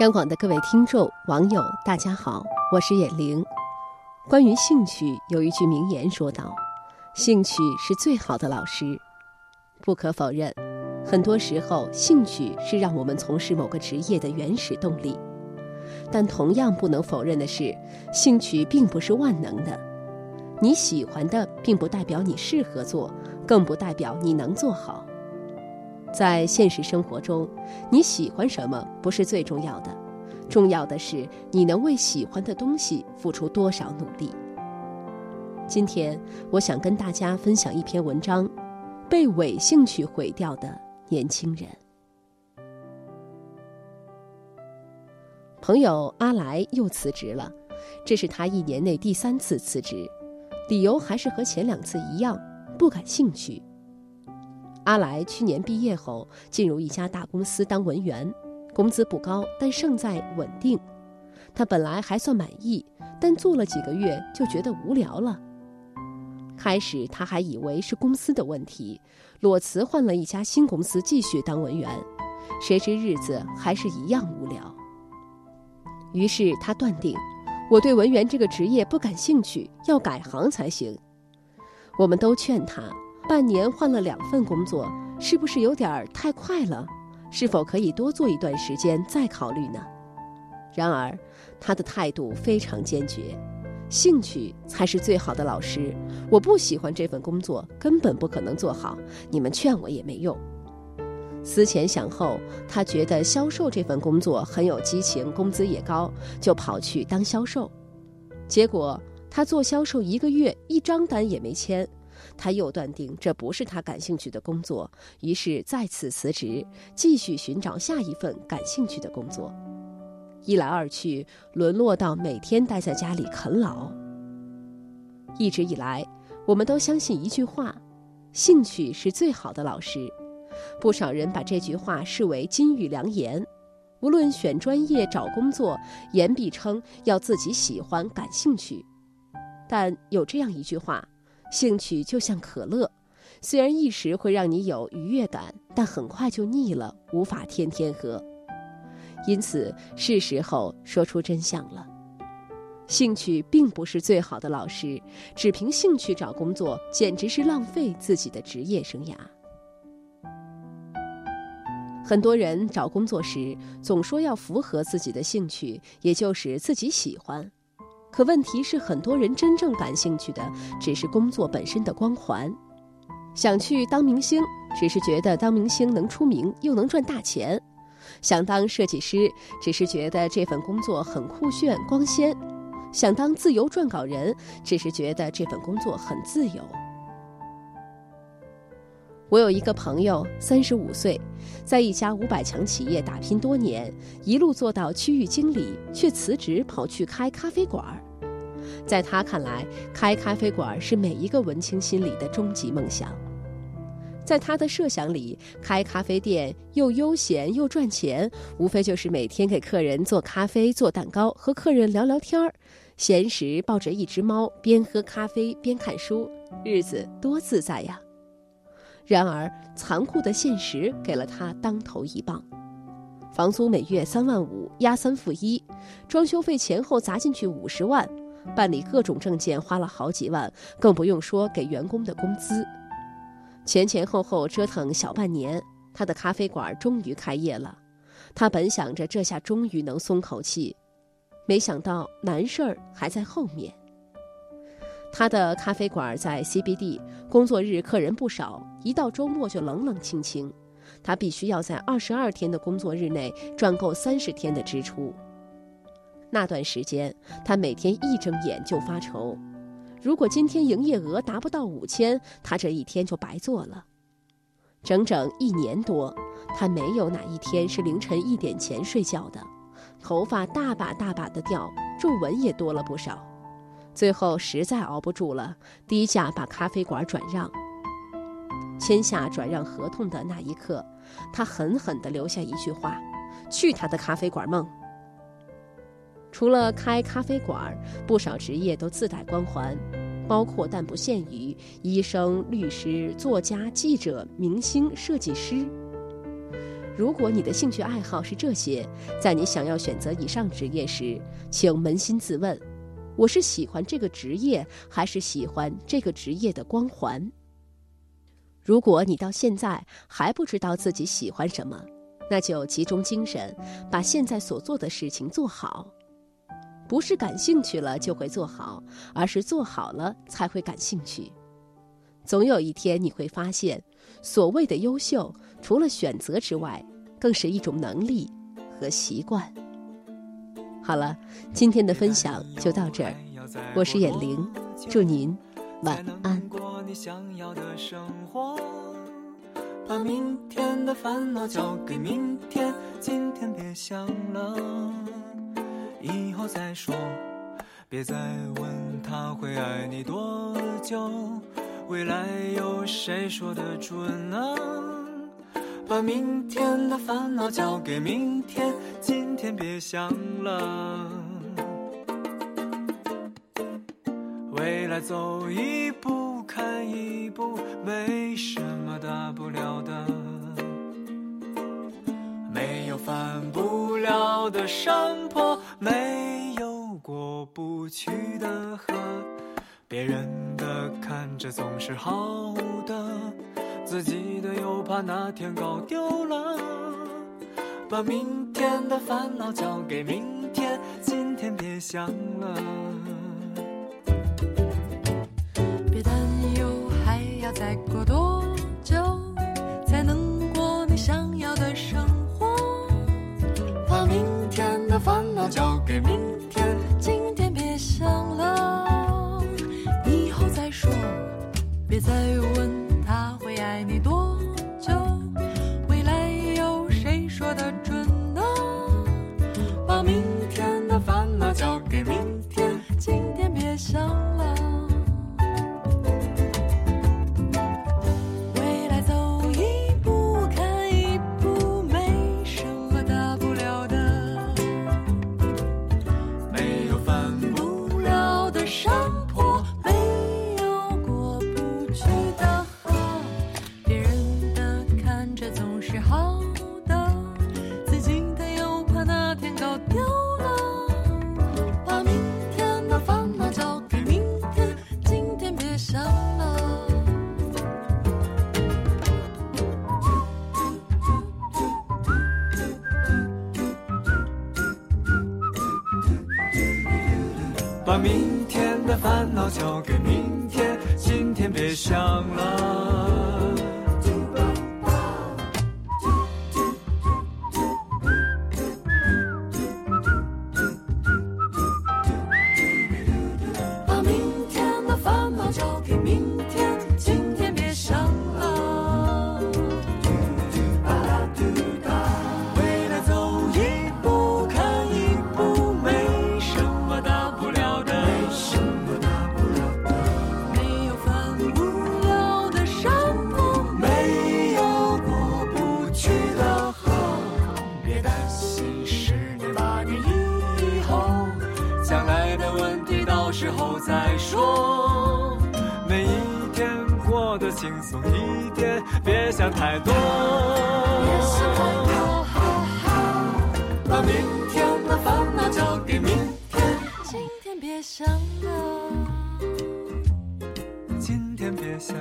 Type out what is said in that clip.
央广的各位听众、网友，大家好，我是野玲。关于兴趣，有一句名言说道：“兴趣是最好的老师。”不可否认，很多时候兴趣是让我们从事某个职业的原始动力。但同样不能否认的是，兴趣并不是万能的。你喜欢的，并不代表你适合做，更不代表你能做好。在现实生活中，你喜欢什么不是最重要的，重要的是你能为喜欢的东西付出多少努力。今天，我想跟大家分享一篇文章：被伪兴趣毁掉的年轻人。朋友阿来又辞职了，这是他一年内第三次辞职，理由还是和前两次一样，不感兴趣。阿来去年毕业后进入一家大公司当文员，工资不高，但胜在稳定。他本来还算满意，但做了几个月就觉得无聊了。开始他还以为是公司的问题，裸辞换了一家新公司继续当文员，谁知日子还是一样无聊。于是他断定，我对文员这个职业不感兴趣，要改行才行。我们都劝他。半年换了两份工作，是不是有点儿太快了？是否可以多做一段时间再考虑呢？然而，他的态度非常坚决，兴趣才是最好的老师。我不喜欢这份工作，根本不可能做好，你们劝我也没用。思前想后，他觉得销售这份工作很有激情，工资也高，就跑去当销售。结果他做销售一个月，一张单也没签。他又断定这不是他感兴趣的工作，于是再次辞职，继续寻找下一份感兴趣的工作。一来二去，沦落到每天待在家里啃老。一直以来，我们都相信一句话：兴趣是最好的老师。不少人把这句话视为金玉良言。无论选专业、找工作，言必称要自己喜欢、感兴趣。但有这样一句话。兴趣就像可乐，虽然一时会让你有愉悦感，但很快就腻了，无法天天喝。因此，是时候说出真相了：兴趣并不是最好的老师，只凭兴趣找工作，简直是浪费自己的职业生涯。很多人找工作时总说要符合自己的兴趣，也就是自己喜欢。可问题是，很多人真正感兴趣的只是工作本身的光环，想去当明星，只是觉得当明星能出名又能赚大钱；想当设计师，只是觉得这份工作很酷炫光鲜；想当自由撰稿人，只是觉得这份工作很自由。我有一个朋友，三十五岁，在一家五百强企业打拼多年，一路做到区域经理，却辞职跑去开咖啡馆。在他看来，开咖啡馆是每一个文青心里的终极梦想。在他的设想里，开咖啡店又悠闲又赚钱，无非就是每天给客人做咖啡、做蛋糕，和客人聊聊天儿，闲时抱着一只猫，边喝咖啡边看书，日子多自在呀！然而，残酷的现实给了他当头一棒：房租每月三万五，押三付一，装修费前后砸进去五十万，办理各种证件花了好几万，更不用说给员工的工资。前前后后折腾小半年，他的咖啡馆终于开业了。他本想着这下终于能松口气，没想到难事儿还在后面。他的咖啡馆在 CBD，工作日客人不少，一到周末就冷冷清清。他必须要在二十二天的工作日内赚够三十天的支出。那段时间，他每天一睁眼就发愁：如果今天营业额达不到五千，他这一天就白做了。整整一年多，他没有哪一天是凌晨一点前睡觉的，头发大把大把的掉，皱纹也多了不少。最后实在熬不住了，低价把咖啡馆转让。签下转让合同的那一刻，他狠狠地留下一句话：“去他的咖啡馆梦！”除了开咖啡馆，不少职业都自带光环，包括但不限于医生、律师、作家、记者、明星、设计师。如果你的兴趣爱好是这些，在你想要选择以上职业时，请扪心自问：我是喜欢这个职业，还是喜欢这个职业的光环？如果你到现在还不知道自己喜欢什么，那就集中精神，把现在所做的事情做好。不是感兴趣了就会做好，而是做好了才会感兴趣。总有一天你会发现，所谓的优秀，除了选择之外，更是一种能力和习惯。好了，今天的分享就到这儿，我是眼玲，祝您晚安。把明天的烦恼交给明天，今天别想了，以后再说。别再问他会爱你多久。未来有谁说得准呢？把明天的烦恼交给明天，今天别想了。未来走一步看一步，没什么大不了的。没有翻不了的山坡，没有过不去的河。别人的看着总是好的，自己的又怕哪天搞丢了。把明天的烦恼交给明天，今天别想了。别担忧，还要再过多交给明天，今天别想了。以后再说别再问他会爱你多久，未来有谁说得准呢？把明天的烦恼交给明天，今天别想把明天的烦恼交给明天，今天别想了。再说。每一天过得轻松一点，别想太多。别想太多，把明天的烦恼交给明天，今天别想了。今天别想